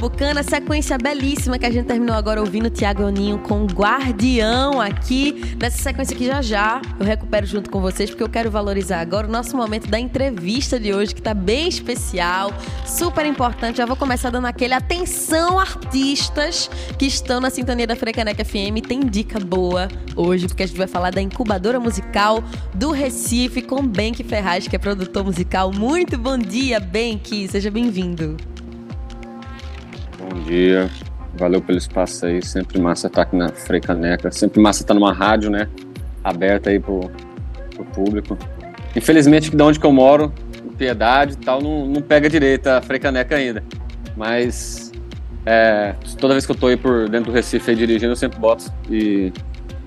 pernambucana. Sequência belíssima que a gente terminou agora ouvindo Tiago Oninho com Guardião aqui. Nessa sequência aqui já já eu recupero junto com vocês, porque eu quero valorizar agora o nosso momento da entrevista de hoje, que tá bem especial, super importante. Já vou começar dando aquele atenção artistas que estão na sintonia da Frecaneca FM. Tem dica boa hoje, porque a gente vai falar da incubadora musical do Recife com Benk Ferraz, que é produtor musical. Muito bom dia, Benk. Seja bem-vindo. Bom dia. Valeu pelo espaço aí. Sempre massa estar aqui na Frecaneca. Sempre massa estar numa rádio, né? Aberta aí pro, pro público. Infelizmente, de onde que eu moro, Piedade e tal, não, não pega direito a Frecaneca ainda. Mas é, toda vez que eu tô aí por dentro do Recife aí, dirigindo, eu sempre boto. E,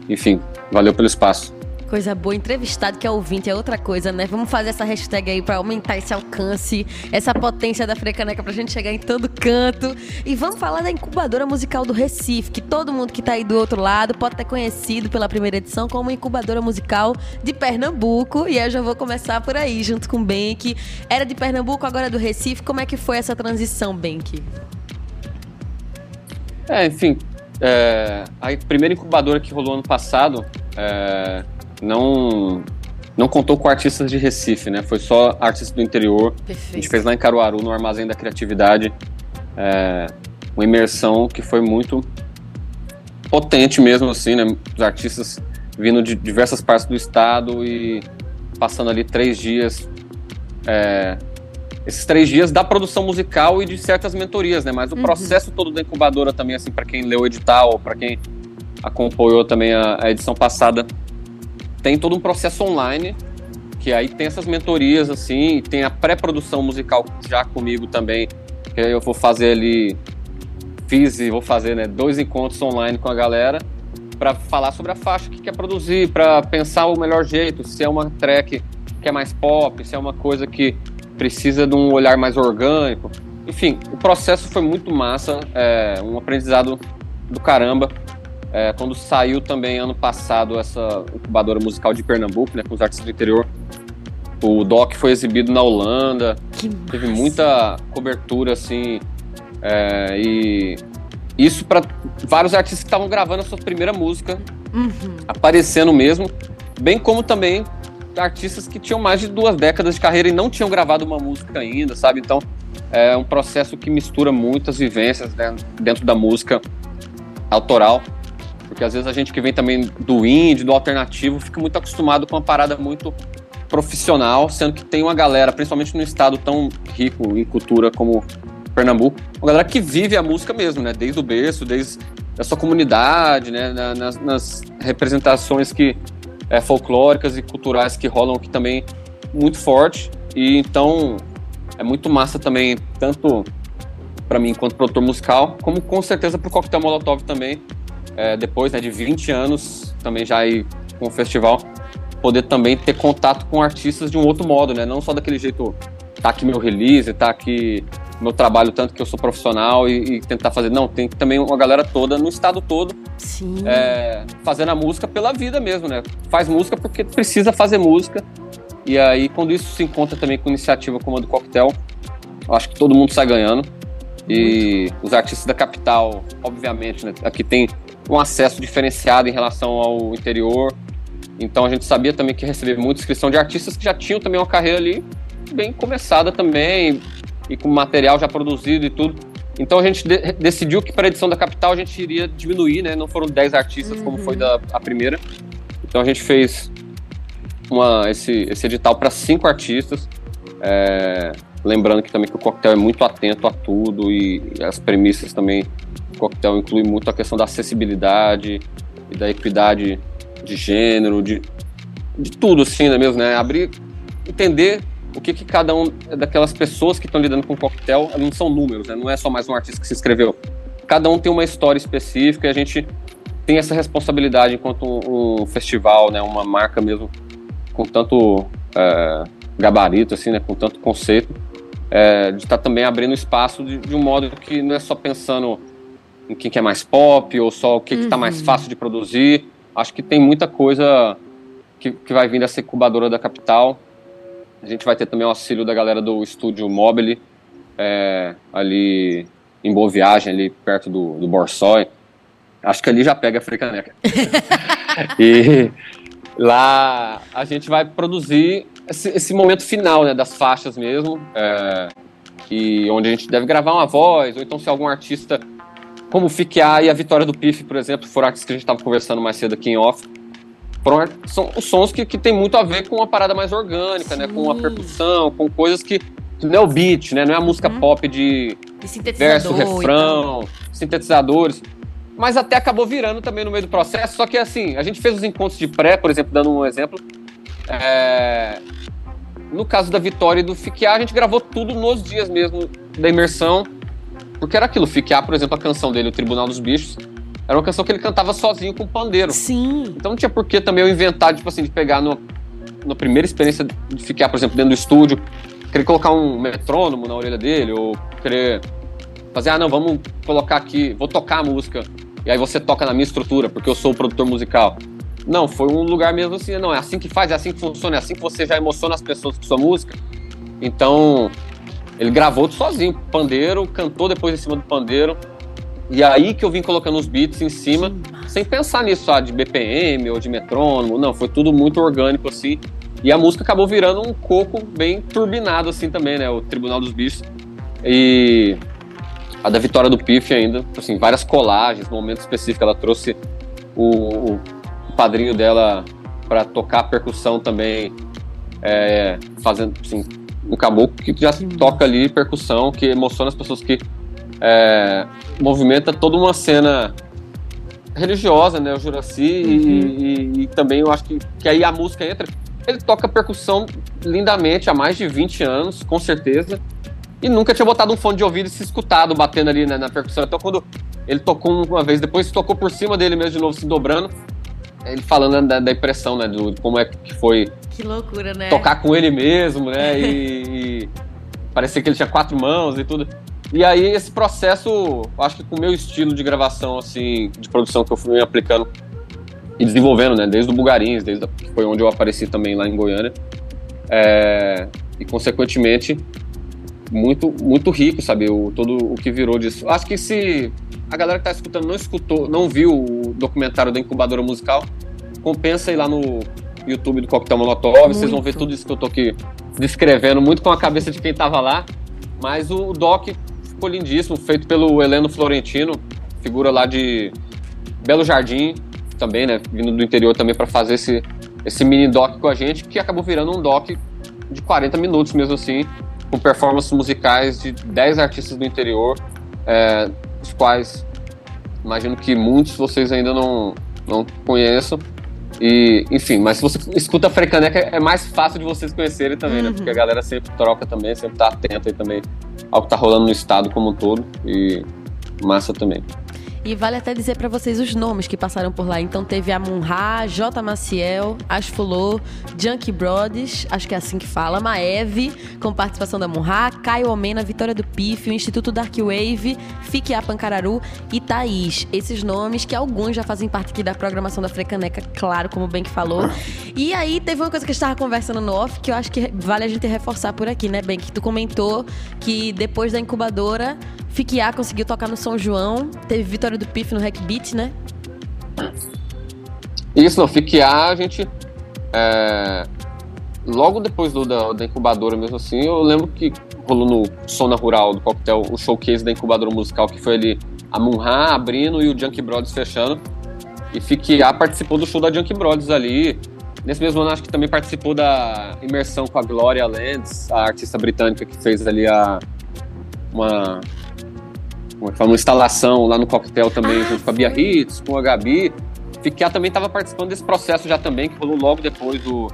enfim, valeu pelo espaço. Coisa boa, entrevistado que é ouvinte é outra coisa, né? Vamos fazer essa hashtag aí para aumentar esse alcance, essa potência da Frecaneca pra gente chegar em todo canto. E vamos falar da incubadora musical do Recife, que todo mundo que tá aí do outro lado pode ter conhecido pela primeira edição como incubadora musical de Pernambuco. E eu já vou começar por aí, junto com o Benk. Era de Pernambuco, agora é do Recife. Como é que foi essa transição, Benk? É, enfim, é, a primeira incubadora que rolou ano passado, é, não não contou com artistas de Recife, né? Foi só artistas do interior. Perfeito. A gente fez lá em Caruaru, no Armazém da Criatividade, é, uma imersão que foi muito potente mesmo, assim, né? Os artistas vindo de diversas partes do estado e passando ali três dias. É, esses três dias da produção musical e de certas mentorias, né? Mas o uhum. processo todo da incubadora também, assim, para quem leu o edital, para quem acompanhou também a, a edição passada, tem todo um processo online, que aí tem essas mentorias, assim, tem a pré-produção musical já comigo também, que eu vou fazer ali, fiz e vou fazer, né, dois encontros online com a galera, para falar sobre a faixa que quer produzir, para pensar o melhor jeito, se é uma track que é mais pop, se é uma coisa que precisa de um olhar mais orgânico. Enfim, o processo foi muito massa, é, um aprendizado do caramba. É, quando saiu também ano passado essa incubadora musical de Pernambuco, né, com os artistas do interior, o doc foi exibido na Holanda, teve muita cobertura assim, é, e isso para vários artistas que estavam gravando a sua primeira música, uhum. aparecendo mesmo, bem como também artistas que tinham mais de duas décadas de carreira e não tinham gravado uma música ainda, sabe? Então é um processo que mistura muitas vivências né, dentro da música autoral. Porque às vezes a gente que vem também do indie, do alternativo, fica muito acostumado com uma parada muito profissional, sendo que tem uma galera, principalmente no estado tão rico em cultura como Pernambuco, uma galera que vive a música mesmo, né? Desde o berço, desde a sua comunidade, né? Nas, nas representações que é, folclóricas e culturais que rolam aqui também muito forte. E então é muito massa também, tanto para mim enquanto produtor musical, como com certeza para o Coquetel Molotov também, é, depois né, de 20 anos, também já aí com o festival, poder também ter contato com artistas de um outro modo, né? Não só daquele jeito, tá aqui meu release, tá aqui meu trabalho, tanto que eu sou profissional e, e tentar fazer. Não, tem também uma galera toda, no estado todo, é, fazendo a música pela vida mesmo, né? Faz música porque precisa fazer música. E aí, quando isso se encontra também com iniciativa como a do Coquetel, eu acho que todo mundo sai ganhando. E os artistas da capital, obviamente, né? Aqui tem um acesso diferenciado em relação ao interior. Então a gente sabia também que receber muita inscrição de artistas que já tinham também uma carreira ali bem começada também e com material já produzido e tudo. Então a gente de decidiu que para a edição da capital a gente iria diminuir, né? Não foram 10 artistas uhum. como foi da a primeira. Então a gente fez uma, esse, esse edital para cinco artistas. É, lembrando que também que o coquetel é muito atento a tudo e, as premissas também o coquetel inclui muito a questão da acessibilidade e da equidade de gênero, de, de tudo assim, né, mesmo, né? Abrir, entender o que, que cada um daquelas pessoas que estão lidando com o coquetel, não são números, né? Não é só mais um artista que se inscreveu. Cada um tem uma história específica e a gente tem essa responsabilidade enquanto um, um festival, né? Uma marca mesmo com tanto é, gabarito, assim, né? Com tanto conceito, é, de estar tá também abrindo espaço de, de um modo que não é só pensando em quem que é mais pop ou só o que está mais uhum. fácil de produzir. Acho que tem muita coisa que, que vai vir dessa incubadora da capital. A gente vai ter também o auxílio da galera do estúdio Mobile, é, ali em Boa Viagem, ali perto do, do Borsói. Acho que ali já pega a Frecaneca. e lá a gente vai produzir esse, esse momento final né, das faixas mesmo, é, e onde a gente deve gravar uma voz, ou então se algum artista, como o Fiquear e a Vitória do Pif, por exemplo, foram artistas que a gente estava conversando mais cedo aqui em off, foram, são sons que, que tem muito a ver com uma parada mais orgânica, né, com a percussão, com coisas que não é o beat, né? Não é a música hum. pop de, de verso, refrão, sintetizadores. Mas até acabou virando também no meio do processo. Só que assim, a gente fez os encontros de pré, por exemplo, dando um exemplo. É... No caso da Vitória e do Fiquear, a gente gravou tudo nos dias mesmo da imersão. Porque era aquilo, Fiquear, por exemplo, a canção dele, O Tribunal dos Bichos, era uma canção que ele cantava sozinho com pandeiro. Sim. Então não tinha por que também eu inventar, tipo assim, de pegar no, na primeira experiência de Fiquear, por exemplo, dentro do estúdio, querer colocar um metrônomo na orelha dele, ou querer fazer, ah, não, vamos colocar aqui, vou tocar a música, e aí você toca na minha estrutura, porque eu sou o produtor musical. Não, foi um lugar mesmo assim, não, é assim que faz, é assim que funciona, é assim que você já emociona as pessoas com sua música. Então, ele gravou tudo sozinho, pandeiro, cantou depois em cima do pandeiro, e aí que eu vim colocando os beats em cima, sem pensar nisso, ah, de BPM ou de metrônomo, não, foi tudo muito orgânico assim, e a música acabou virando um coco bem turbinado assim também, né? O Tribunal dos Bichos. E a da Vitória do Pif ainda, assim, várias colagens, momentos específicos. Ela trouxe o, o padrinho dela para tocar percussão também, é, fazendo, assim, um caboclo que já toca ali percussão, que emociona as pessoas, que é, movimenta toda uma cena religiosa, né, o Juraci, uhum. e, e, e, também eu acho que, que aí a música entra, ele toca percussão lindamente há mais de 20 anos, com certeza. E nunca tinha botado um fone de ouvido e se escutado batendo ali na, na percussão. Então, quando ele tocou uma vez, depois tocou por cima dele mesmo de novo, se dobrando, ele falando da, da impressão, né? Do, como é que foi. Que loucura, né? Tocar com ele mesmo, né? E, e parecia que ele tinha quatro mãos e tudo. E aí, esse processo, acho que com o meu estilo de gravação, assim, de produção que eu fui aplicando e desenvolvendo, né? Desde o Bugarins, desde a, que foi onde eu apareci também lá em Goiânia. É, e, consequentemente, muito, muito rico, sabe? O, todo o que virou disso. Acho que se a galera que tá escutando não escutou, não viu o documentário da incubadora musical, compensa ir lá no YouTube do Coquetel Molotov, muito. vocês vão ver tudo isso que eu tô aqui descrevendo, muito com a cabeça de quem tava lá. Mas o doc ficou lindíssimo, feito pelo Heleno Florentino, figura lá de Belo Jardim, também, né, vindo do interior também para fazer esse, esse mini doc com a gente, que acabou virando um doc de 40 minutos mesmo assim, com performances musicais de 10 artistas do interior, é, os quais imagino que muitos vocês ainda não, não conheçam. E, enfim, mas se você escuta a Frecaneca, é mais fácil de vocês conhecerem também, né? uhum. né? Porque a galera sempre troca também, sempre tá atenta aí também ao que tá rolando no estado como um todo. E massa também. E vale até dizer para vocês os nomes que passaram por lá. Então teve a Munha, J. Maciel, Asfulô, Junkie Brothers, acho que é assim que fala, Maeve, com participação da Munha, Caio Omena, Vitória do Pif, o Instituto Dark Wave, Fique a Pancararu e Thaís. Esses nomes que alguns já fazem parte aqui da programação da Frecaneca, claro, como bem que falou. E aí teve uma coisa que a gente estava conversando no off que eu acho que vale a gente reforçar por aqui, né, Ben? Que tu comentou que depois da incubadora Fiquiá conseguiu tocar no São João. Teve vitória do Pif no Hack Beat, né? Isso, não. Fiquiá, a gente. É, logo depois do, da, da, incubadora, mesmo assim, eu lembro que rolou no Sona Rural do Coquetel o showcase da incubadora musical, que foi ali a Munha abrindo e o Junkie Brothers fechando. E Fiquiá participou do show da Junkie Brothers ali. Nesse mesmo ano, acho que também participou da imersão com a Gloria Lands, a artista britânica que fez ali a, uma fala, uma instalação lá no coquetel também, ah, junto com a Bia Hits, com a Gabi. Fiquei também estava participando desse processo já também, que rolou logo depois do,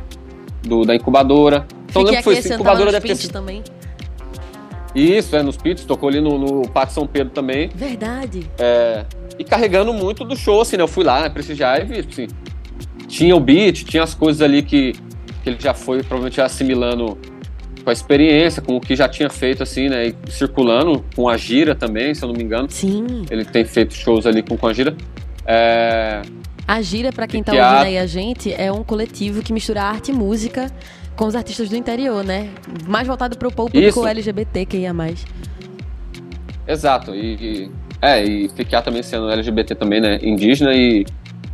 do da incubadora. Então lembro que foi isso, incubadora deve ter sido... também. Isso, é, nos pits, tocou ali no, no Pátio São Pedro também. Verdade. É, e carregando muito do show, assim, né? Eu fui lá, né, prestigiar e vi, assim, tinha o beat, tinha as coisas ali que, que ele já foi provavelmente assimilando com a experiência, com o que já tinha feito, assim, né? E circulando com a Gira também, se eu não me engano. Sim. Ele tem feito shows ali com, com a Gira. É... A Gira, para quem tá ouvindo a... aí a gente, é um coletivo que mistura arte e música com os artistas do interior, né? Mais voltado pro público Isso. LGBT que ia mais. Exato, e, e, é, e ficar também sendo LGBT também, né, indígena e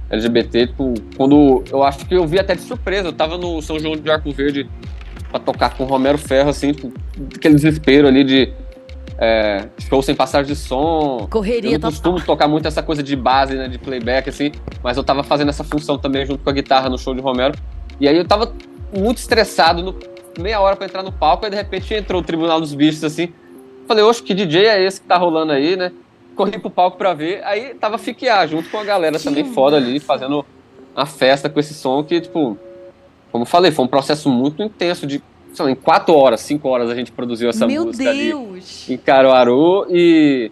LGBT, tipo, quando eu acho que eu vi até de surpresa, eu tava no São João de Arco Verde pra tocar com o Romero Ferro, assim, tipo, aquele desespero ali de é, show sem passagem de som. Correria Eu não costumo tocar muito essa coisa de base, né, de playback, assim, mas eu tava fazendo essa função também junto com a guitarra no show de Romero. E aí eu tava muito estressado, no, meia hora para entrar no palco, e de repente entrou o Tribunal dos Bichos, assim. Falei, oxe, que DJ é esse que tá rolando aí, né? Corri pro palco pra ver, aí tava fiquear junto com a galera que também foda ali, fazendo uma festa com esse som que, tipo, como falei, foi um processo muito intenso de sei lá, em quatro horas, cinco horas a gente produziu essa Meu música Deus. ali em Caruaru e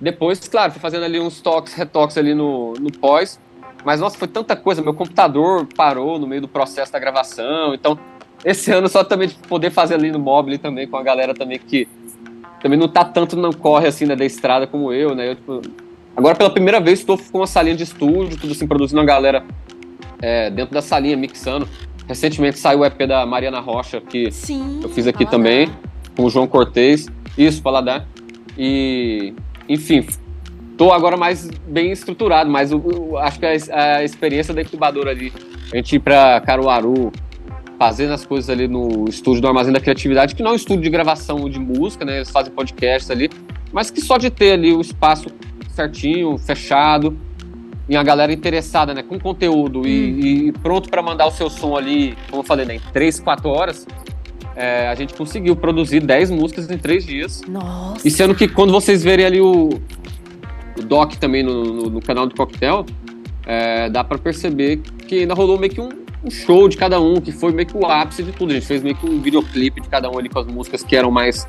depois, claro, fui fazendo ali uns toques, retoques ali no, no pós, mas nossa, foi tanta coisa, meu computador parou no meio do processo da gravação, então esse ano só também de poder fazer ali no mobile também com a galera também que também não tá tanto não corre assim né, da estrada como eu, né? Eu, tipo, agora pela primeira vez estou com uma salinha de estúdio, tudo assim produzindo a galera é, dentro da salinha mixando. Recentemente saiu o EP da Mariana Rocha, que Sim, eu fiz aqui paladar. também, com o João Cortez. Isso, Paladar. E, enfim, tô agora mais bem estruturado, mas o, o- acho que a, a experiência da incubadora ali, a gente ir pra Caruaru, fazendo as coisas ali no estúdio do Armazém da Criatividade, que não é um estúdio de gravação de música, né? Eles fazem podcasts ali, mas que só de ter ali o espaço certinho, fechado, e a galera interessada, né, com conteúdo e, e pronto para mandar o seu som ali, como eu falei, né, em 3, 4 horas, é, a gente conseguiu produzir 10 músicas em 3 dias. Nossa. E sendo que quando vocês verem ali o, o doc também no, no- no canal do Coquetel, é, dá pra perceber que ainda rolou meio que um, um show de cada um, que foi meio que o ápice de tudo. A gente fez meio que um videoclipe de cada um ali com as músicas que eram mais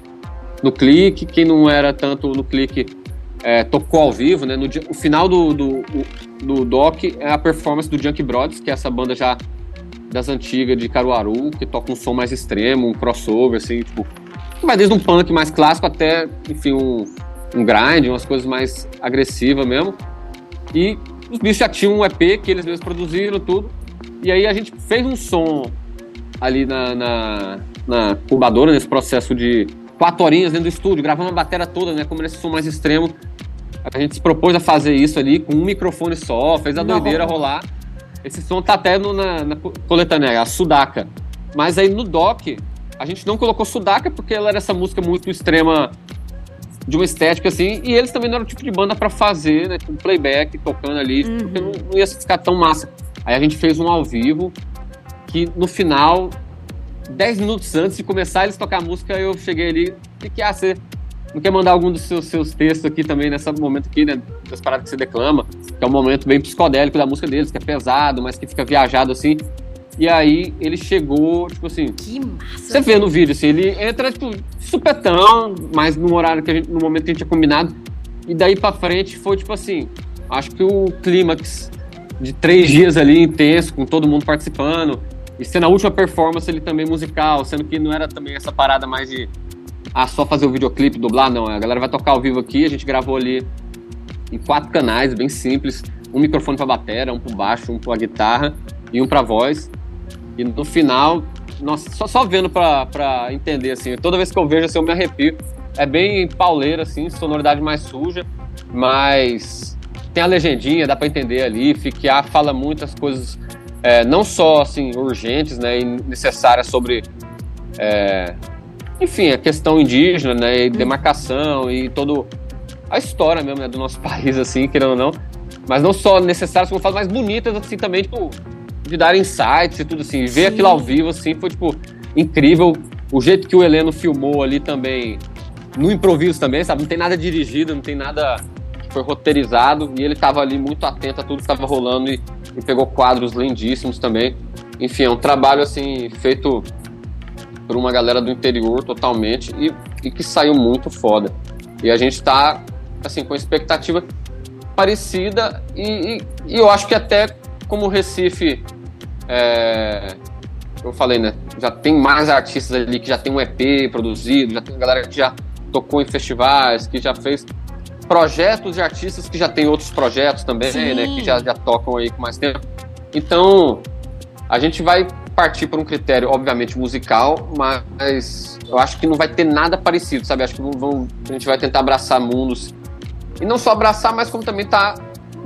no clique, quem não era tanto no clique é, tocou ao vivo, né? No o final do, do, do doc é a performance do Junk Brothers, que é essa banda já das antigas de Caruaru, que toca um som mais extremo, um crossover, assim, tipo, vai desde um punk mais clássico até, enfim, um, um grind, umas coisas mais agressivas mesmo. E os bichos já tinham um EP que eles mesmos produziram, tudo. E aí a gente fez um som ali na, na, na incubadora, nesse processo de quatro horinhas dentro do estúdio, gravando a bateria toda, né? Como nesse som mais extremo. A gente se propôs a fazer isso ali com um microfone só, fez a Não. doideira rolar. Esse som tá até no, na, na coletânea, a Sudaca. Mas aí no doc, a gente não colocou Sudaca porque ela era essa música muito extrema de uma estética assim, e eles também não eram o tipo de banda pra fazer, né, com playback tocando ali, Uhum. porque não, não ia ficar tão massa. Aí a gente fez um ao vivo que no final 10 minutos antes de começar eles tocar a música, eu cheguei ali, que que é você não quer mandar algum dos seus, seus textos aqui também nesse momento aqui, né, das paradas que você declama, que é um momento bem psicodélico da música deles, que é pesado, mas que fica viajado assim. E aí ele chegou, tipo assim, Que massa. você vê no vídeo, assim, ele entra, tipo, supetão, mas no horário que a gente, no momento que a gente tinha combinado. E daí pra frente foi, tipo assim, acho que o clímax de três dias ali intenso, com todo mundo participando. E sendo a última performance ele também musical, sendo que não era também essa parada mais de ah, só fazer o videoclipe, dublar, não. A galera vai tocar ao vivo aqui, a gente gravou ali em quatro canais, bem simples. Um microfone pra bateria, um pro baixo, um pra guitarra e um pra voz. E no final, nossa, só, só vendo pra entender, assim, toda vez que eu vejo, assim, eu me arrepio. É bem pauleira, assim, sonoridade mais suja, mas tem a legendinha, dá pra entender ali. Fiquear fala muitas coisas, é, não só, assim, urgentes, né, e necessárias sobre, é, enfim, a questão indígena, né, e demarcação e todo a história mesmo, né, do nosso país, assim, querendo ou não. Mas não só necessárias, como fala, mais bonitas, assim, também, tipo, de dar insights e tudo assim. E Ver Sim. aquilo ao vivo, assim, foi, tipo, incrível. O jeito que o Heleno filmou ali também, no improviso também, sabe? Não tem nada dirigido, não tem nada foi roteirizado. E ele tava ali muito atento a tudo que estava rolando e, e pegou quadros lindíssimos também. Enfim, é um trabalho, assim, feito por uma galera do interior totalmente e, e que saiu muito foda. E a gente tá, assim, com expectativa parecida e, e- eu acho que até como o Recife, é, eu falei, né, já tem mais artistas ali que já tem um EP produzido, já tem galera que já tocou em festivais, que já fez projetos de artistas que já tem outros projetos também, Sim. né, que já, já tocam aí com mais tempo. Então, a gente vai partir por um critério, obviamente, musical, mas eu acho que não vai ter nada parecido, sabe? Acho que vão, a gente vai tentar abraçar mundos. E não só abraçar, mas como também tá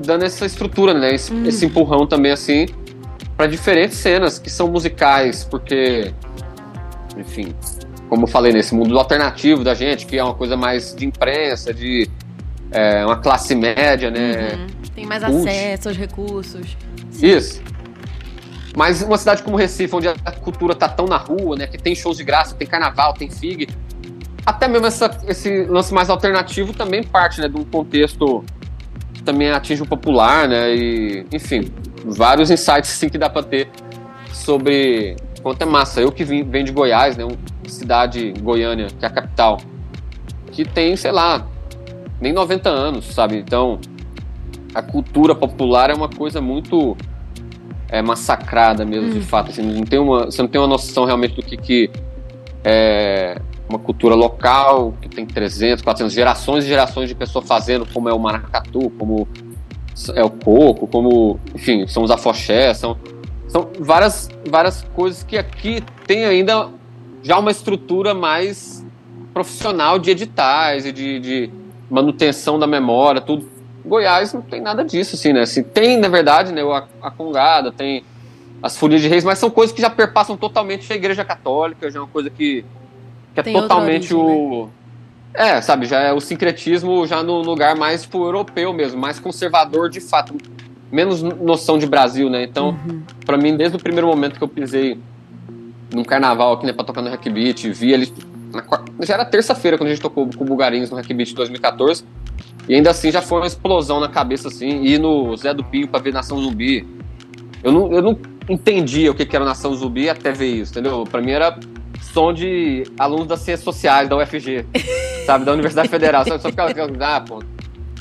dando essa estrutura, né? Esse, hum. esse empurrão também, assim, para diferentes cenas que são musicais, porque, enfim, como eu falei, nesse mundo alternativo da gente, que é uma coisa mais de imprensa, de é, uma classe média, né? Uhum. Tem mais acesso aos recursos. Sim. Isso. Mas uma cidade como Recife, onde a cultura tá tão na rua, né? Que tem shows de graça, tem carnaval, tem FIG. Até mesmo essa, esse lance mais alternativo também parte, né? De um contexto que também atinge o popular, né? E, enfim, vários insights sim que dá para ter sobre quanto é massa. Eu que vim, venho de Goiás, né? Uma cidade Goiânia, que é a capital, que tem, sei lá, nem 90 anos, sabe? Então, a cultura popular é uma coisa muito é, massacrada mesmo, hum. de fato. Assim, não tem uma, você não tem uma noção realmente do que, que é uma cultura local, que tem 300, 400 gerações e gerações de pessoas fazendo, como é o maracatu, como é o coco, como, enfim, são os afoxés, são, são várias, várias coisas que aqui tem ainda já uma estrutura mais profissional de editais e de, de manutenção da memória, tudo Goiás não tem nada disso, assim, né? Assim, tem, na verdade, né, a, a Congada, tem as Folias de Reis, mas são coisas que já perpassam totalmente a Igreja Católica, já é uma coisa que, que é tem totalmente origem, o. Né? É, sabe, já é o sincretismo já no lugar mais tipo, europeu mesmo, mais conservador de fato, menos noção de Brasil, né? Então, uhum. para mim, desde o primeiro momento que eu pisei num carnaval aqui, né, pra tocar no Hack Beat, vi ali. Na, já era terça-feira quando a gente tocou com o Bugarins no Hack Beat 2014. E ainda assim já foi uma explosão na cabeça, assim, ir no Zé do Pinho pra ver Nação Zumbi. Eu não, eu não entendia o que, que era Nação Zumbi até ver isso, entendeu? Pra mim era som de alunos das ciências sociais, da UFG, sabe? Da Universidade Federal. Só, só ficava, ah, pô,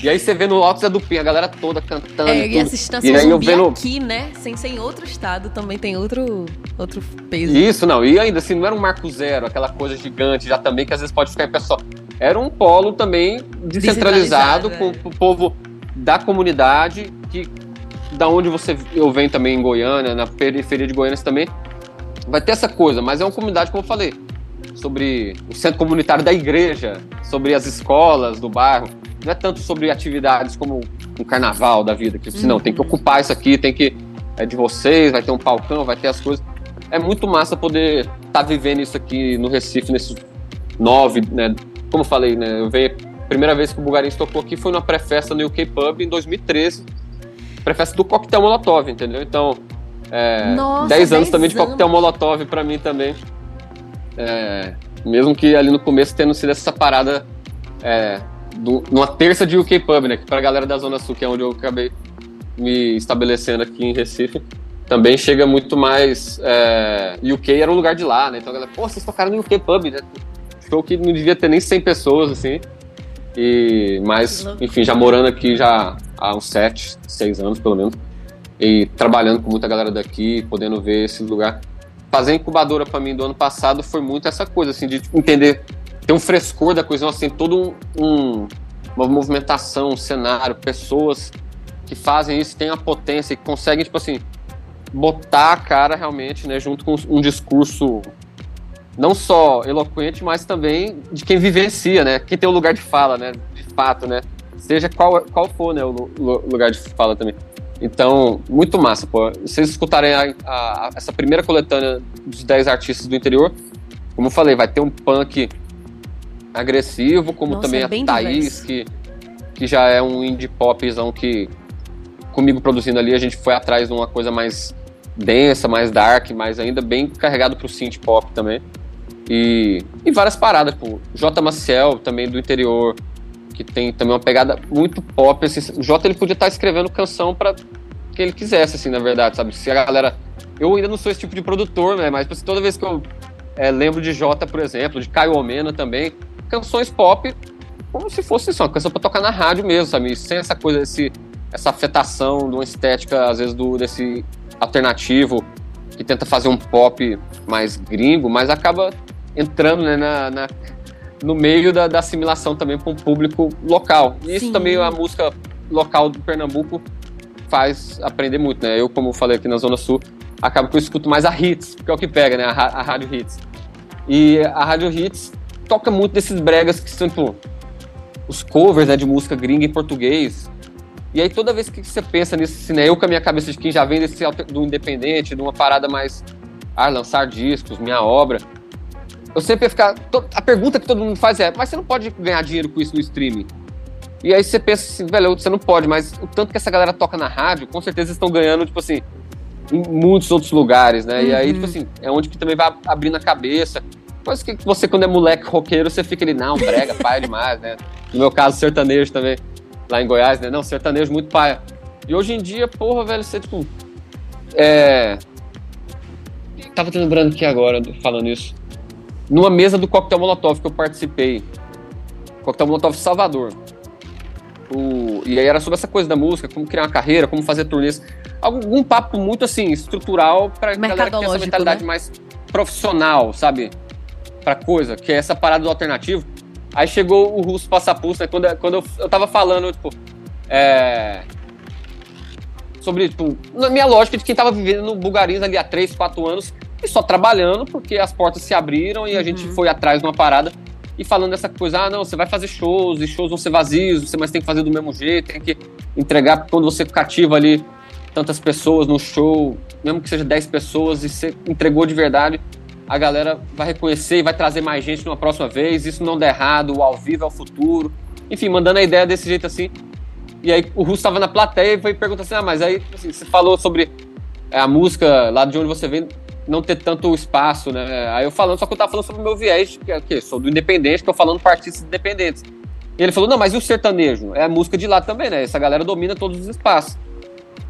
e aí você vê no Zé do Pinho, a galera toda cantando. É, e, e assistir Nação e Zumbi vendo... aqui, né? Sem ser em outro estado, também tem outro, outro peso. Isso, não. E ainda assim, não era um marco zero, aquela coisa gigante já também, que às vezes pode ficar em pessoal era um polo também descentralizado, com é. o povo da comunidade, que da onde você eu venho também em Goiânia, na periferia de Goiânia também, vai ter essa coisa, mas é uma comunidade, como eu falei, sobre o centro comunitário da igreja, sobre as escolas do bairro, não é tanto sobre atividades como um carnaval da vida, que uhum. não, tem que ocupar isso aqui, tem que é de vocês, vai ter um palcão, vai ter as coisas. É muito massa poder estar tá vivendo isso aqui no Recife nesses nove, né, como eu falei, né? Eu veio. A primeira vez que o Bulgarins tocou aqui foi na pré-festa no UK Pub em 2013. Pré-festa do Coquetel Molotov, entendeu? Então, é, Nossa, 10 anos também de Coquetel Molotov para mim também. É, mesmo que ali no começo tendo sido essa parada é, do, numa terça de UK Pub, né? Que pra galera da Zona Sul, que é onde eu acabei me estabelecendo aqui em Recife, também chega muito mais. É, UK era um lugar de lá, né? Então a galera, pô, vocês tocaram no UK Pub, né? show que não devia ter nem 100 pessoas, assim. E, mas, enfim, já morando aqui já há uns 7, 6 anos, pelo menos. E trabalhando com muita galera daqui, podendo ver esse lugar. Fazer incubadora para mim do ano passado foi muito essa coisa, assim, de entender, ter um frescor da coisa, assim, todo um, um uma movimentação, um cenário, pessoas que fazem isso, têm a potência e conseguem, tipo assim, botar a cara realmente, né, junto com um discurso não só eloquente, mas também de quem vivencia, né? Quem tem o lugar de fala, né? De fato, né? Seja qual, qual for né, o lugar de fala também. Então, muito massa, pô. Vocês escutarem a, a, essa primeira coletânea dos 10 artistas do interior, como eu falei, vai ter um punk agressivo, como Nossa, também é a Thaís, que, que já é um indie popzão que, comigo produzindo ali, a gente foi atrás de uma coisa mais densa, mais dark, mas ainda bem carregado pro synth pop também. E, e várias paradas, pô. J. Maciel, também do interior, que tem também uma pegada muito pop. Assim, o J ele podia estar escrevendo canção para que ele quisesse, assim, na verdade, sabe? Se a galera. Eu ainda não sou esse tipo de produtor, né? Mas assim, toda vez que eu é, lembro de J, por exemplo, de Caio Omena também, canções pop, como se fosse só uma canção para tocar na rádio mesmo, sabe? Sem essa coisa, esse, essa afetação de uma estética, às vezes, do, desse alternativo que tenta fazer um pop mais gringo, mas acaba entrando né, na, na, no meio da, da assimilação também para um público local. E isso Sim. também a música local do Pernambuco faz aprender muito, né? Eu, como falei aqui na Zona Sul, acabo que eu escuto mais a hits, que é o que pega, né? A, a rádio hits. E a Rádio Hits toca muito desses bregas que são, tipo, os covers né, de música gringa em português. E aí toda vez que você pensa nisso, assim, né, eu com a minha cabeça de quem já vem desse do independente, de uma parada mais ah, lançar discos, minha obra, eu sempre ia ficar. A pergunta que todo mundo faz é: mas você não pode ganhar dinheiro com isso no streaming? E aí você pensa assim, velho, você não pode, mas o tanto que essa galera toca na rádio, com certeza estão ganhando, tipo assim, em muitos outros lugares, né? Uhum. E aí, tipo uhum. assim, é onde que também vai abrindo a cabeça. Coisa que você, quando é moleque roqueiro, você fica ali, não, brega, pai demais, né? No meu caso, sertanejo também, lá em Goiás, né? Não, sertanejo muito paia. E hoje em dia, porra, velho, você, tipo. É. Tava te lembrando aqui agora, falando isso. Numa mesa do Coquetel Molotov que eu participei. Coquetel Molotov Salvador. O, e aí era sobre essa coisa da música, como criar uma carreira, como fazer turnês. Algum papo muito assim, estrutural para galera que tem essa mentalidade né? mais profissional, sabe? Pra coisa, que é essa parada do alternativo. Aí chegou o Russo Passapulso, né? Quando, quando eu, eu tava falando, tipo, é, sobre, tipo, na minha lógica de quem tava vivendo no Bulgarins ali há 3, 4 anos e só trabalhando porque as portas se abriram e a gente uhum. foi atrás de uma parada e falando essa coisa, ah, não, você vai fazer shows, e shows vão ser vazios, você mas tem que fazer do mesmo jeito, tem que entregar, quando você cativa ali tantas pessoas no show, mesmo que seja 10 pessoas, e você entregou de verdade, a galera vai reconhecer e vai trazer mais gente numa próxima vez, isso não der errado, o ao vivo é o futuro. Enfim, mandando a ideia desse jeito assim. E aí o Russo estava na plateia e foi perguntar assim, ah, mas aí assim, você falou sobre a música lá de onde você vem, não ter tanto espaço, né? Aí eu falando, só que eu tava falando sobre o meu viés, que é o quê? Sou do independente, tô falando para artistas independentes. E ele falou, não, mas e o sertanejo? É a música de lá também, né? Essa galera domina todos os espaços.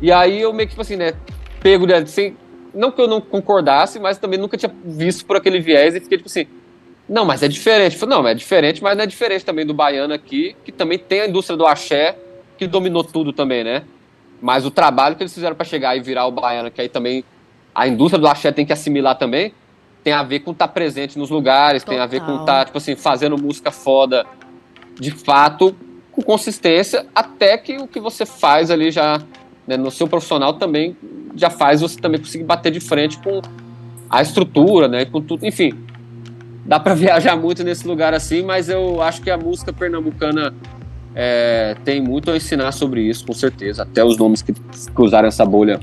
E aí eu meio que, tipo assim, né, pego, né, assim, não que eu não concordasse, mas também nunca tinha visto por aquele viés e fiquei tipo assim, não, mas é diferente. Falei, não, é diferente, mas não é diferente também do baiano aqui, que também tem a indústria do axé, que dominou tudo também, né? Mas o trabalho que eles fizeram para chegar e virar o baiano, que aí também a indústria do axé tem que assimilar também, tem a ver com estar tá presente nos lugares, Total. tem a ver com estar, tá, tipo assim, fazendo música foda de fato, com consistência, até que o que você faz ali já né, no seu profissional também já faz você também conseguir bater de frente com a estrutura, né, com tudo, enfim. Dá para viajar muito nesse lugar assim, mas eu acho que a música pernambucana é, tem muito a ensinar sobre isso, com certeza. Até os nomes que cruzaram essa bolha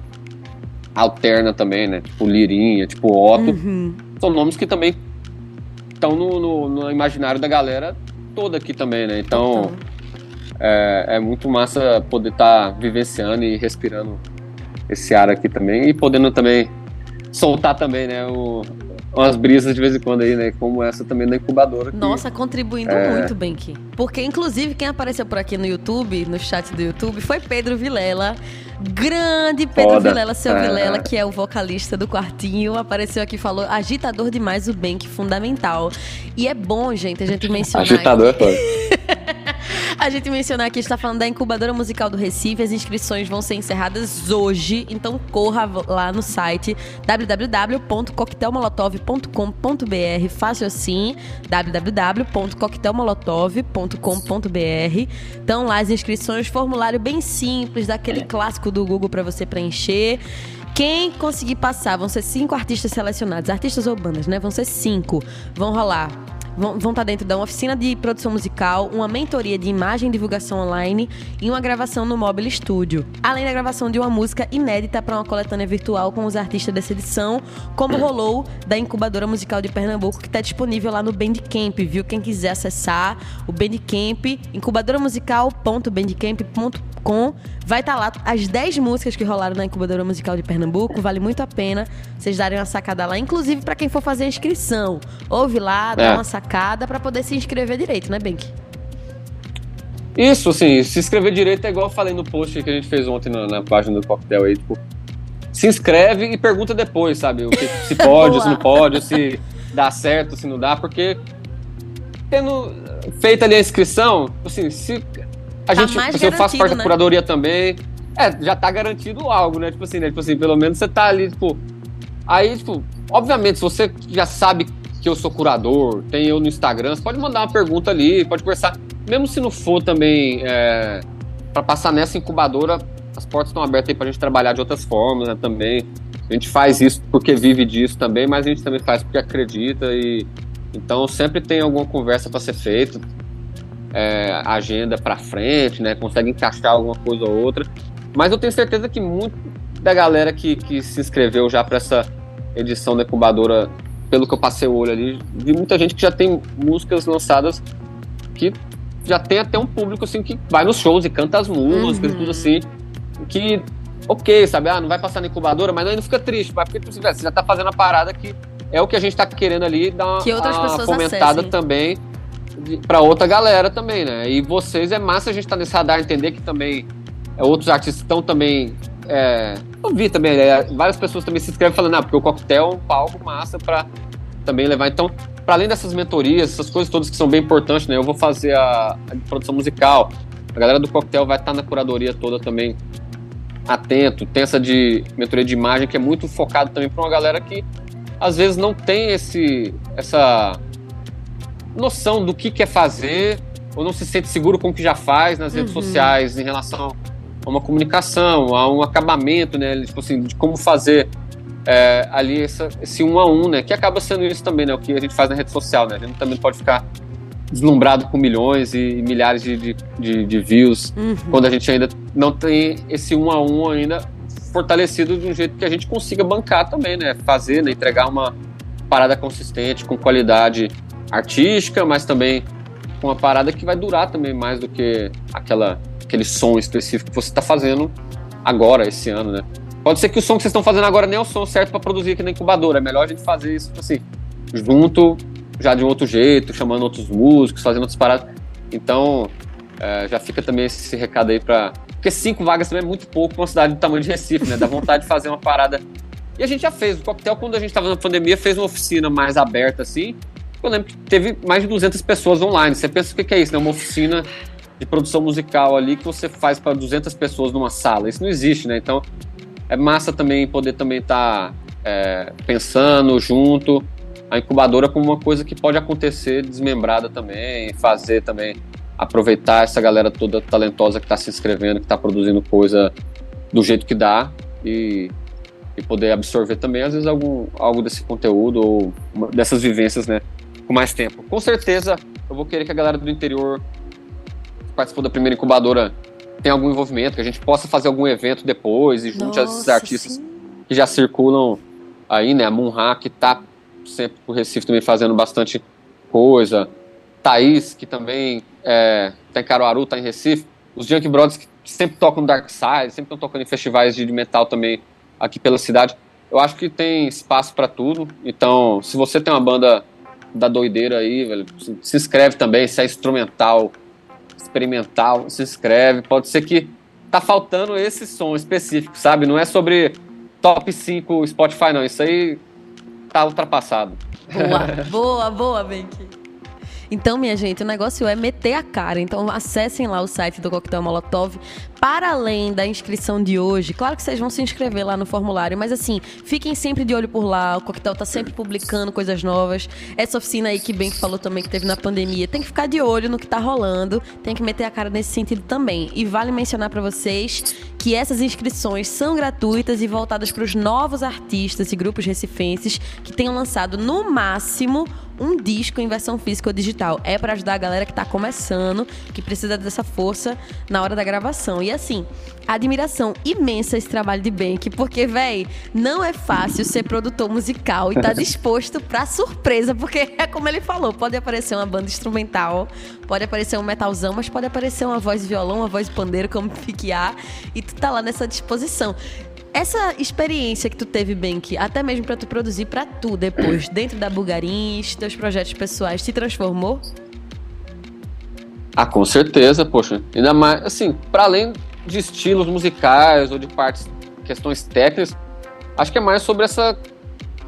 alterna também, né? Tipo Lirinha, tipo Otto. Uhum. São nomes que também estão no, no, no, imaginário da galera toda aqui também, né? Então é, é, muito massa poder estar tá vivenciando e respirando esse ar aqui também e podendo também soltar também, né? O, umas brisas de vez em quando aí, né? Como essa também da incubadora. Que, Nossa, contribuindo é... muito, Benki. Porque, inclusive, quem apareceu por aqui no YouTube, no chat do YouTube, foi Pedro Vilela. Grande Pedro Foda. Vilela, seu é. Vilela, que é o vocalista do Quartinho, apareceu aqui e falou: agitador demais o Benk, fundamental. E é bom, gente, a gente mencionar. Agitador é. A gente mencionar aqui, está falando da incubadora musical do Recife. As inscrições vão ser encerradas hoje, então corra lá no site www.coquetelmolotov.com.br. Fácil assim, www.coquetelmolotov.com.br. Então lá as inscrições, formulário bem simples, daquele clássico do Google para você preencher. Quem conseguir passar, vão ser cinco artistas selecionados, artistas ou bandas, né? Vão ser cinco. Vão rolar vão, estar tá dentro da uma oficina de produção musical, uma mentoria de imagem e divulgação online e uma gravação no Mobile Studio. Além da gravação de uma música inédita para uma coletânea virtual com os artistas dessa edição, como rolou da incubadora musical de Pernambuco, que está disponível lá no Bandcamp, viu? Quem quiser acessar o Bandcamp, incubadoramusical.bandcamp.com, vai estar tá lá as 10 músicas que rolaram na incubadora musical de Pernambuco, vale muito a pena vocês darem uma sacada lá, inclusive para quem for fazer a inscrição. Ouve lá, dá é. uma sacada para poder se inscrever direito, né, Benk? Isso, assim, se inscrever direito é igual eu falei no post que a gente fez ontem na, na página do Cocktail aí, tipo, se inscreve e pergunta depois, sabe? O que, se pode, se não pode, se dá certo, se não dá, porque tendo feita ali a inscrição, assim, se a tá gente, se eu faço parte né? da curadoria também, é, já tá garantido algo, né? Tipo assim, né? Tipo assim, pelo menos você tá ali, tipo, aí, tipo, obviamente, se você já sabe que eu sou curador, tem eu no Instagram, você pode mandar uma pergunta ali, pode conversar. Mesmo se não for também é, para passar nessa incubadora, as portas estão abertas aí para a gente trabalhar de outras formas né, também. A gente faz isso porque vive disso também, mas a gente também faz porque acredita e Então sempre tem alguma conversa para ser feita, é, agenda para frente, né? Consegue encaixar alguma coisa ou outra. Mas eu tenho certeza que muito da galera que, que se inscreveu já para essa edição da incubadora, pelo que eu passei o olho ali, vi muita gente que já tem músicas lançadas que já tem até um público assim que vai nos shows e canta as músicas uhum. e tudo assim. Que, ok, sabe? Ah, não vai passar na incubadora, mas não fica triste, vai porque você já tá fazendo a parada que é o que a gente tá querendo ali, dar uma, que outras uma comentada acessem. também para outra galera também, né? E vocês é massa a gente tá nesse radar entender que também é, outros artistas estão também. É, eu vi também, é, várias pessoas também se inscrevem falando, ah, porque o coquetel é um palco massa para também levar. Então, para além dessas mentorias, essas coisas todas que são bem importantes, né? Eu vou fazer a, a produção musical. A galera do coquetel vai estar tá na curadoria toda também atento. Tem essa de mentoria de imagem que é muito focado também para uma galera que às vezes não tem esse essa noção do que quer fazer ou não se sente seguro com o que já faz nas redes uhum. sociais em relação a uma comunicação, a um acabamento, né? Tipo assim, de como fazer é, ali essa, esse um a um, né? Que acaba sendo isso também, né? O que a gente faz na rede social, né? A gente também pode ficar deslumbrado com milhões e, milhares de, de, de, de views uhum. quando a gente ainda não tem esse um a um ainda fortalecido de um jeito que a gente consiga bancar também, né? Fazer, né? entregar uma parada consistente, com qualidade artística, mas também com uma parada que vai durar também mais do que aquela, aquele som específico que você está fazendo agora, esse ano, né? Pode ser que o som que vocês estão fazendo agora nem é o som certo para produzir aqui na incubadora. É melhor a gente fazer isso assim, junto, já de um outro jeito, chamando outros músicos, fazendo outras paradas. Então, é, já fica também esse recado aí para Porque cinco vagas também é muito pouco para uma cidade do tamanho de Recife, né? Dá vontade de fazer uma parada. E a gente já fez. O Coquetel, quando a gente estava na pandemia, fez uma oficina mais aberta assim. Eu lembro que teve mais de 200 pessoas online. Você pensa o que é isso, né? Uma oficina de produção musical ali que você faz para 200 pessoas numa sala. Isso não existe, né? Então, é massa também poder também estar tá, é, pensando junto a incubadora como uma coisa que pode acontecer desmembrada também, fazer também aproveitar essa galera toda talentosa que está se inscrevendo, que está produzindo coisa do jeito que dá e, e poder absorver também às vezes algum algo desse conteúdo ou uma, dessas vivências, né, com mais tempo. Com certeza eu vou querer que a galera do interior que participou da primeira incubadora tem algum envolvimento, que a gente possa fazer algum evento depois e junte Nossa, esses artistas sim. que já circulam aí, né? A Munha, que tá sempre pro Recife também fazendo bastante coisa. Thaís, que também é, tá em Caruaru, tá em Recife. Os Junk Brothers que sempre tocam no Dark Side, sempre estão tocando em festivais de metal também aqui pela cidade. Eu acho que tem espaço para tudo. Então, se você tem uma banda da doideira aí, velho, se inscreve também, se é instrumental, experimental, se inscreve. Pode ser que tá faltando esse som específico, sabe? Não é sobre top 5 Spotify, não. Isso aí tá ultrapassado. Boa, boa, boa, Benki. Então, minha gente, o negócio é meter a cara. Então, acessem lá o site do Coquetel Molotov. Para além da inscrição de hoje, claro que vocês vão se inscrever lá no formulário, mas assim, fiquem sempre de olho por lá. O Coquetel tá sempre publicando coisas novas. Essa oficina aí que bem falou também que teve na pandemia, tem que ficar de olho no que tá rolando, tem que meter a cara nesse sentido também. E vale mencionar para vocês que essas inscrições são gratuitas e voltadas para os novos artistas e grupos recifenses que tenham lançado no máximo um disco em versão física ou digital. É para ajudar a galera que está começando, que precisa dessa força na hora da gravação. E assim, admiração imensa esse trabalho de Bank, porque, véi, não é fácil ser produtor musical e tá disposto pra surpresa, porque é como ele falou, pode aparecer uma banda instrumental, pode aparecer um metalzão, mas pode aparecer uma voz de violão, uma voz de pandeiro, como piquear, e tu tá lá nessa disposição. Essa experiência que tu teve, Bank, até mesmo para tu produzir para tu depois, dentro da Bugarins, teus projetos pessoais, te transformou? Ah, com certeza, poxa. Ainda mais, assim, para além de estilos musicais ou de partes, questões técnicas, acho que é mais sobre essa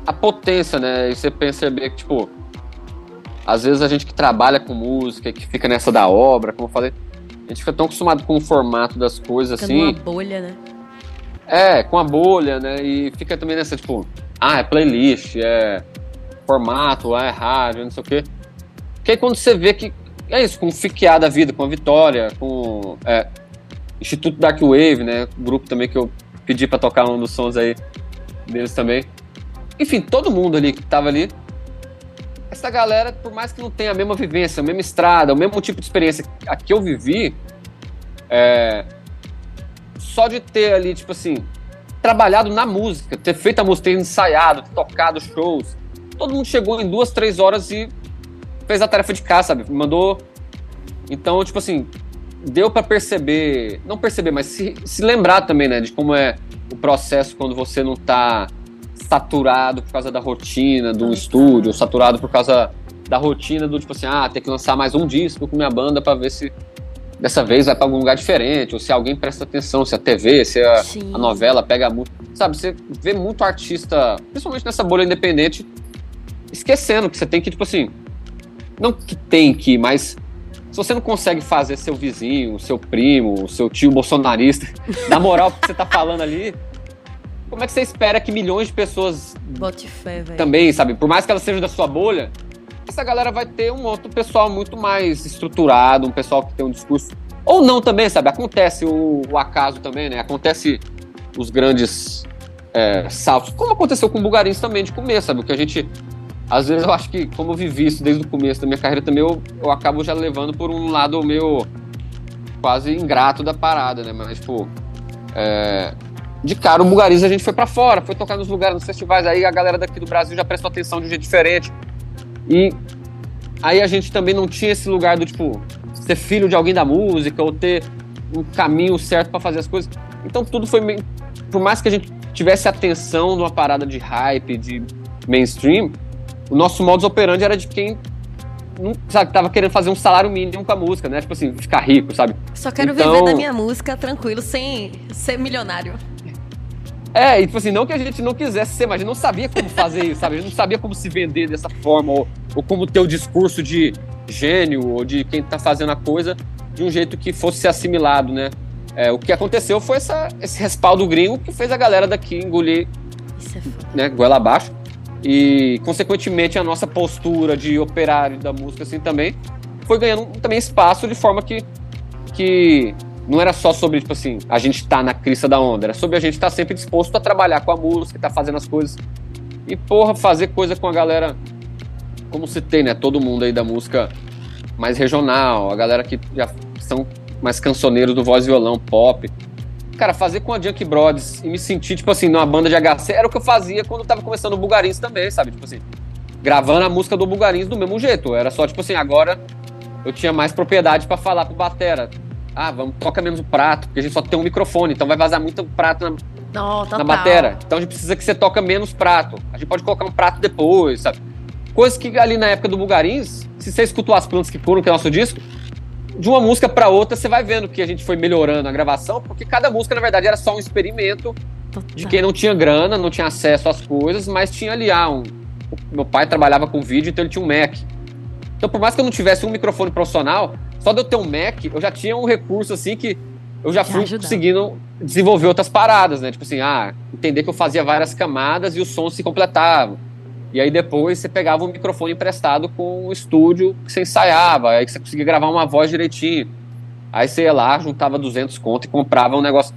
a potência, né? E você perceber que, tipo, às vezes a gente que trabalha com música, que fica nessa da obra, como eu falei, a gente fica tão acostumado com o formato das coisas fica assim. Uma bolha, né? É, com a bolha, né? E fica também nessa, tipo, ah, é playlist, é formato, ah, é rádio, não sei o quê. Porque aí quando você vê que é isso, com o Fiquear da vida, com a Vitória, com é, Instituto Dark Wave, né? Grupo também que eu pedi para tocar um dos sons aí deles também. Enfim, todo mundo ali que tava ali essa galera, por mais que não tenha a mesma vivência, a mesma estrada, o mesmo tipo de experiência a que eu vivi, é, só de ter ali, tipo assim, trabalhado na música, ter feito a música, ter ensaiado, ter tocado shows, todo mundo chegou em duas, três horas e fez a tarefa de casa, sabe? Mandou. Então, tipo assim, deu para perceber, não perceber, mas se, se lembrar também, né, de como é o processo quando você não tá saturado por causa da rotina do estúdio, saturado por causa da rotina do tipo assim, ah, tem que lançar mais um disco com minha banda para ver se dessa vez vai para algum lugar diferente, ou se alguém presta atenção, se a TV, se a, a novela pega muito. Sabe, você vê muito artista, principalmente nessa bolha independente, esquecendo que você tem que, tipo assim, não que tem que, mas você não consegue fazer seu vizinho, seu primo, seu tio bolsonarista, na moral que você tá falando ali, como é que você espera que milhões de pessoas Bote fé, também, sabe, por mais que elas sejam da sua bolha, essa galera vai ter um outro pessoal muito mais estruturado, um pessoal que tem um discurso. Ou não também, sabe? Acontece o, o acaso também, né? Acontece os grandes é, saltos. Como aconteceu com o Bugarins também de começo, sabe? O que a gente. Às vezes eu acho que, como eu vivi isso desde o começo da minha carreira também, eu, eu acabo já levando por um lado meio quase ingrato da parada, né? Mas, tipo. É, de cara, o Bugarins a gente foi para fora, foi tocar nos lugares, nos festivais, aí a galera daqui do Brasil já prestou atenção de um jeito diferente. E aí a gente também não tinha esse lugar do tipo ser filho de alguém da música ou ter um caminho certo para fazer as coisas. Então tudo foi meio, por mais que a gente tivesse atenção numa parada de hype, de mainstream, o nosso modus operandi era de quem não, sabe, tava querendo fazer um salário mínimo com a música, né? Tipo assim, ficar rico, sabe? Só quero então... viver da minha música tranquilo, sem ser milionário. É, e tipo assim, não que a gente não quisesse ser, mas a gente não sabia como fazer isso, sabe? A gente não sabia como se vender dessa forma, ou, ou como ter o discurso de gênio, ou de quem tá fazendo a coisa de um jeito que fosse ser assimilado, né? É, o que aconteceu foi essa, esse respaldo gringo que fez a galera daqui engolir é né, goela abaixo. E, consequentemente, a nossa postura de operário da música assim também foi ganhando também espaço de forma que, que não era só sobre, tipo assim, a gente tá na crista da onda, era sobre a gente estar tá sempre disposto a trabalhar com a música, tá fazendo as coisas. E, porra, fazer coisa com a galera, como se tem, né? Todo mundo aí da música mais regional, a galera que já são mais cancioneiros do voz e violão, pop. Cara, fazer com a Junk Brothers e me sentir, tipo assim, numa banda de HC, era o que eu fazia quando eu tava começando o Bugarins também, sabe? Tipo assim, gravando a música do Bugarins do mesmo jeito. Era só, tipo assim, agora eu tinha mais propriedade para falar pro Batera ah, vamos, toca menos o prato, porque a gente só tem um microfone, então vai vazar muito prato na, na bateria. Então a gente precisa que você toca menos prato. A gente pode colocar um prato depois, sabe? Coisas que ali na época do Bugarins, se você escutou as plantas que foram, que é o nosso disco, de uma música para outra você vai vendo que a gente foi melhorando a gravação, porque cada música na verdade era só um experimento de quem não tinha grana, não tinha acesso às coisas, mas tinha ali ah, um, meu pai trabalhava com vídeo, então ele tinha um Mac. Então por mais que eu não tivesse um microfone profissional, só de eu ter um Mac, eu já tinha um recurso assim que eu já fui conseguindo desenvolver outras paradas, né? Tipo assim, ah, entender que eu fazia várias camadas e o som se completava. E aí depois você pegava um microfone emprestado com o estúdio que você ensaiava, aí você conseguia gravar uma voz direitinho. Aí você ia lá, juntava 200 conto e comprava um negócio.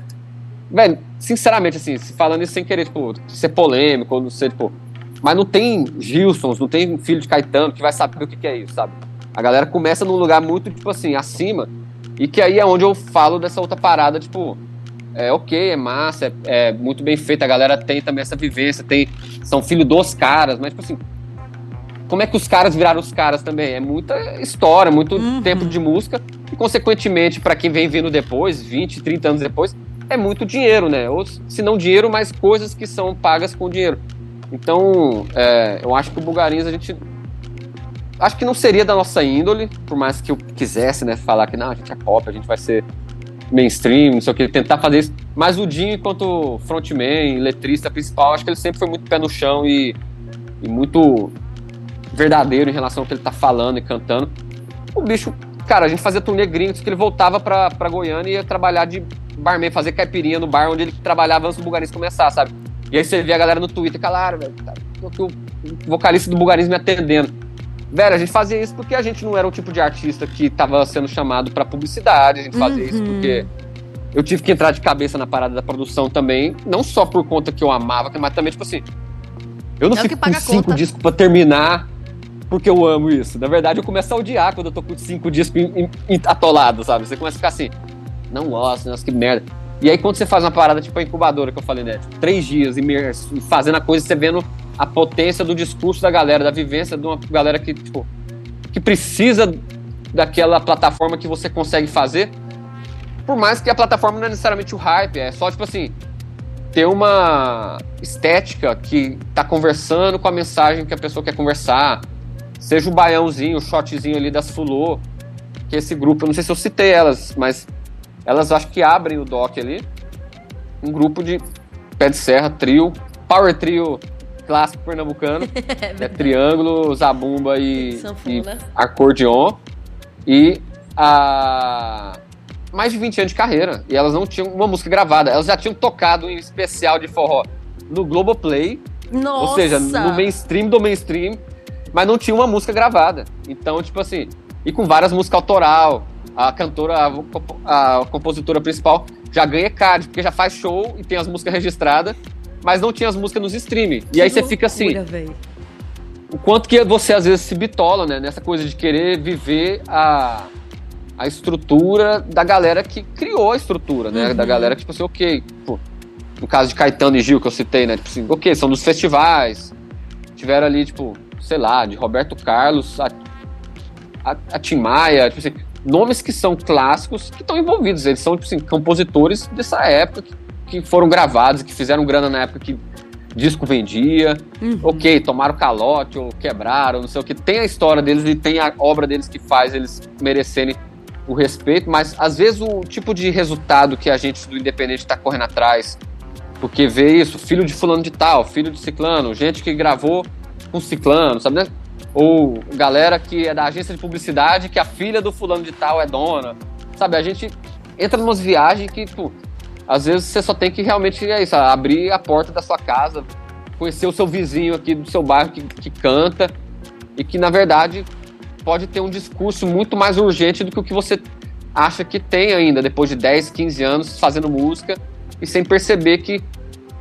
Velho, sinceramente, assim, falando isso sem querer, tipo, ser polêmico, não sei, tipo. Mas não tem Gilsons, não tem filho de Caetano que vai saber o que, que é isso, sabe? A galera começa num lugar muito, tipo assim, acima. E que aí é onde eu falo dessa outra parada, tipo, é ok, é massa, é, é muito bem feito, a galera tem também essa vivência, tem, são filho dos caras, mas, tipo assim, como é que os caras viraram os caras também? É muita história, muito uhum. tempo de música, e consequentemente, para quem vem vindo depois, 20, 30 anos depois, é muito dinheiro, né? Ou se não dinheiro, mas coisas que são pagas com dinheiro. Então, é, eu acho que o Bugarins a gente acho que não seria da nossa índole, por mais que eu quisesse, né, falar que não, a gente é pop, a gente vai ser mainstream, não sei o que, tentar fazer isso. Mas o Dinho, enquanto frontman, letrista principal, acho que ele sempre foi muito pé no chão e, e muito verdadeiro em relação ao que ele tá falando e cantando. O bicho, cara, a gente fazia turnê gringo, que ele voltava pra, pra Goiânia e ia trabalhar de barman, fazer caipirinha no bar onde ele trabalhava antes do Bugarins começar, sabe? E aí você via a galera no Twitter, claro, velho, o vocalista do Bugarins me atendendo. Velho, a gente fazia isso porque a gente não era o tipo de artista que tava sendo chamado para publicidade, a gente fazia uhum. isso porque eu tive que entrar de cabeça na parada da produção também, não só por conta que eu amava, mas também, tipo assim, eu não é fico com cinco conta. discos pra terminar porque eu amo isso. Na verdade, eu começo a odiar quando eu tô com cinco dias atolado, sabe? Você começa a ficar assim, não gosto, nossa, que merda. E aí, quando você faz uma parada tipo a incubadora que eu falei, né? Tipo, três dias imerso fazendo a coisa, você vendo a potência do discurso da galera, da vivência de uma galera que, tipo, que precisa daquela plataforma que você consegue fazer. Por mais que a plataforma não é necessariamente o hype, é só, tipo assim, ter uma estética que tá conversando com a mensagem que a pessoa quer conversar. Seja o baiãozinho, o shotzinho ali das Fulô, que esse grupo, eu não sei se eu citei elas, mas elas acho que abrem o dock ali. Um grupo de pé de serra, trio, power trio clássico pernambucano. é triângulo, zabumba e, e acordeon. E a mais de 20 anos de carreira. E elas não tinham uma música gravada. Elas já tinham tocado em especial de forró no Globoplay. Nossa! Ou seja, no mainstream do mainstream. Mas não tinha uma música gravada. Então, tipo assim, e com várias músicas autoral. A cantora, a, a compositora principal já ganha card, porque já faz show e tem as músicas registradas, mas não tinha as músicas nos streaming. E aí você fica assim. Véio. O quanto que você às vezes se bitola, né? Nessa coisa de querer viver a, a estrutura da galera que criou a estrutura, né? Uhum. Da galera que, tipo assim, ok. Pô, no caso de Caetano e Gil, que eu citei, né? Tipo assim, ok, são dos festivais. Tiveram ali, tipo, sei lá, de Roberto Carlos a, a, a Tim Maia, tipo assim, nomes que são clássicos que estão envolvidos. Eles são, tipo assim, compositores dessa época que, que foram gravados, que fizeram grana na época que disco vendia. Uhum. Ok, tomaram calote ou quebraram, não sei o que. Tem a história deles e tem a obra deles que faz eles merecerem o respeito, mas às vezes o tipo de resultado que a gente do Independente está correndo atrás, porque vê isso, filho de fulano de tal, filho de ciclano, gente que gravou com ciclano, sabe, né? Ou galera que é da agência de publicidade que a filha do fulano de tal é dona. Sabe, a gente entra numas viagens que, tipo, às vezes você só tem que realmente, é isso, abrir a porta da sua casa, conhecer o seu vizinho aqui do seu bairro que, que canta e que, na verdade, pode ter um discurso muito mais urgente do que o que você acha que tem ainda, depois de 10, 15 anos fazendo música e sem perceber que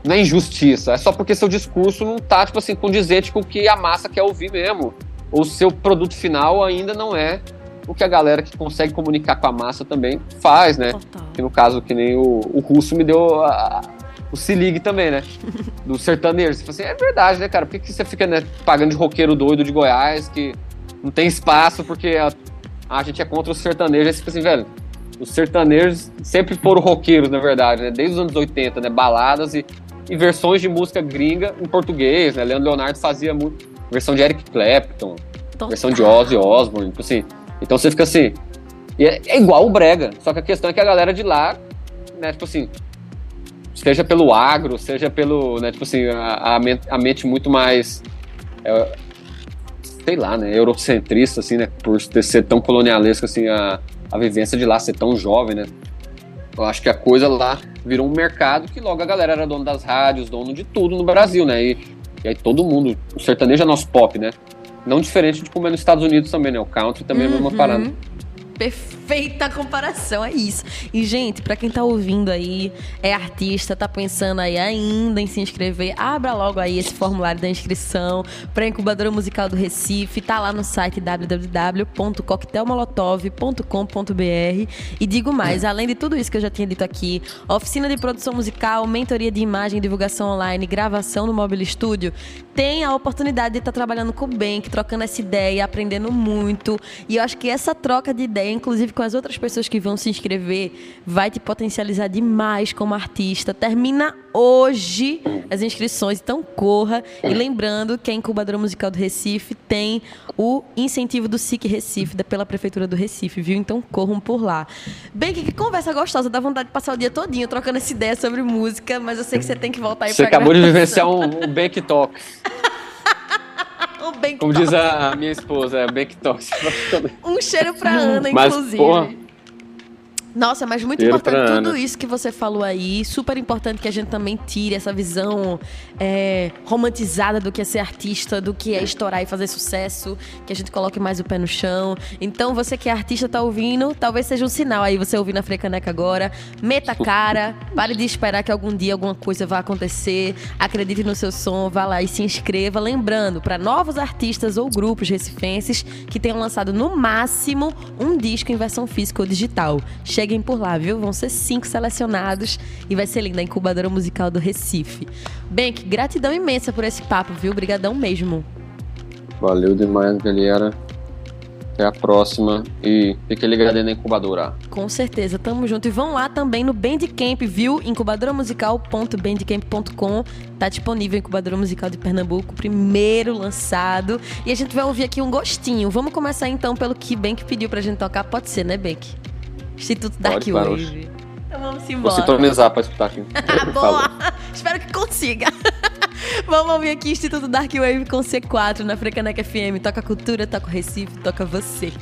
não é injustiça, é só porque seu discurso não tá, tipo assim, condizente com o que a massa quer ouvir mesmo. Ou seu produto final ainda não é o que a galera que consegue comunicar com a massa também faz, né? Total. Que no caso, que nem o, o russo me deu a, o se ligue também, né? Do sertanejo. Você fala assim, é verdade, né, cara? Por que, que você fica né, pagando de roqueiro doido de Goiás que não tem espaço porque a, a gente é contra os sertanejos? Aí você fica assim, velho, os sertanejos sempre foram roqueiros, na verdade, né? Desde os anos 80, né? Baladas e e versões de música gringa em português, né? Leandro Leonardo fazia muito versão de Eric Clapton, Total. versão de Ozzy Osbourne, tipo assim. Então você fica assim, é, é, igual o brega, só que a questão é que a galera de lá, né, tipo assim, seja pelo agro, seja pelo, né, tipo assim, a, a, mente, a mente muito mais é, sei lá, né, eurocentrista assim, né, por ser tão colonialesco assim a, a vivência de lá ser tão jovem, né? Eu acho que a coisa lá virou um mercado que logo a galera era dono das rádios, dono de tudo no Brasil, né? E, e aí todo mundo, o sertanejo é nosso pop, né? Não diferente de como é nos Estados Unidos também, né? O country também uhum. é a mesma parada. Uhum perfeita comparação, é isso. E, gente, para quem tá ouvindo aí, é artista, tá pensando aí ainda em se inscrever, abra logo aí esse formulário da inscrição pra Incubadora Musical do Recife, tá lá no site www.coquetelmolotov.com.br e digo mais, além de tudo isso que eu já tinha dito aqui, oficina de produção musical, mentoria de imagem, divulgação online, gravação no Mobile Studio, tem a oportunidade de estar tá trabalhando com o Bank, trocando essa ideia, aprendendo muito. E eu acho que essa troca de ideia, inclusive com as outras pessoas que vão se inscrever, vai te potencializar demais como artista. Termina hoje as inscrições, então corra. E lembrando que a Incubadora Musical do Recife tem o incentivo do SIC Recife, da, pela Prefeitura do Recife, viu? Então corram por lá. Bem, que, que conversa gostosa, dá vontade de passar o dia todinho trocando essa ideia sobre música, mas eu sei que você tem que voltar aí Você acabou gravação. de vivenciar um, um Bank Talk. Bank Como diz a minha esposa, é Bank Talk. um cheiro pra Ana, mas, inclusive. Porra, Nossa, mas muito importante tudo isso que você falou aí. Super importante que a gente também tire essa visão é, romantizada do que é ser artista, do que é estourar e fazer sucesso, que a gente coloque mais o pé no chão. Então, você que é artista, tá ouvindo, talvez seja um sinal aí, você ouvindo a Frecaneca agora. Meta cara, pare de esperar que algum dia alguma coisa vá acontecer. Acredite no seu som, vá lá e se inscreva. Lembrando, para novos artistas ou grupos recifenses que tenham lançado no máximo um disco em versão física ou digital cheguem por lá, viu? Vão ser cinco selecionados e vai ser linda a incubadora musical do Recife. Benk, gratidão imensa por esse papo, viu? Obrigadão mesmo. Valeu demais, galera. Até a próxima e fique ligado aí na incubadora. Com certeza, tamo junto. E vão lá também no Bandcamp, viu? incubadoramusical.bandcamp.com. Tá disponível a Incubadora Musical de Pernambuco, primeiro lançado. E a gente vai ouvir aqui um gostinho. Vamos começar então pelo que Bank pediu pra gente tocar. Pode ser, né, Bank? Instituto Dark Pode, Wave. Então vamos embora. Vou sintonizar pra escutar aqui. Boa! Espero que consiga. vamos ouvir aqui Instituto Dark Wave com C4 na Frecaneca FM. Toca cultura, toca Recife, toca você.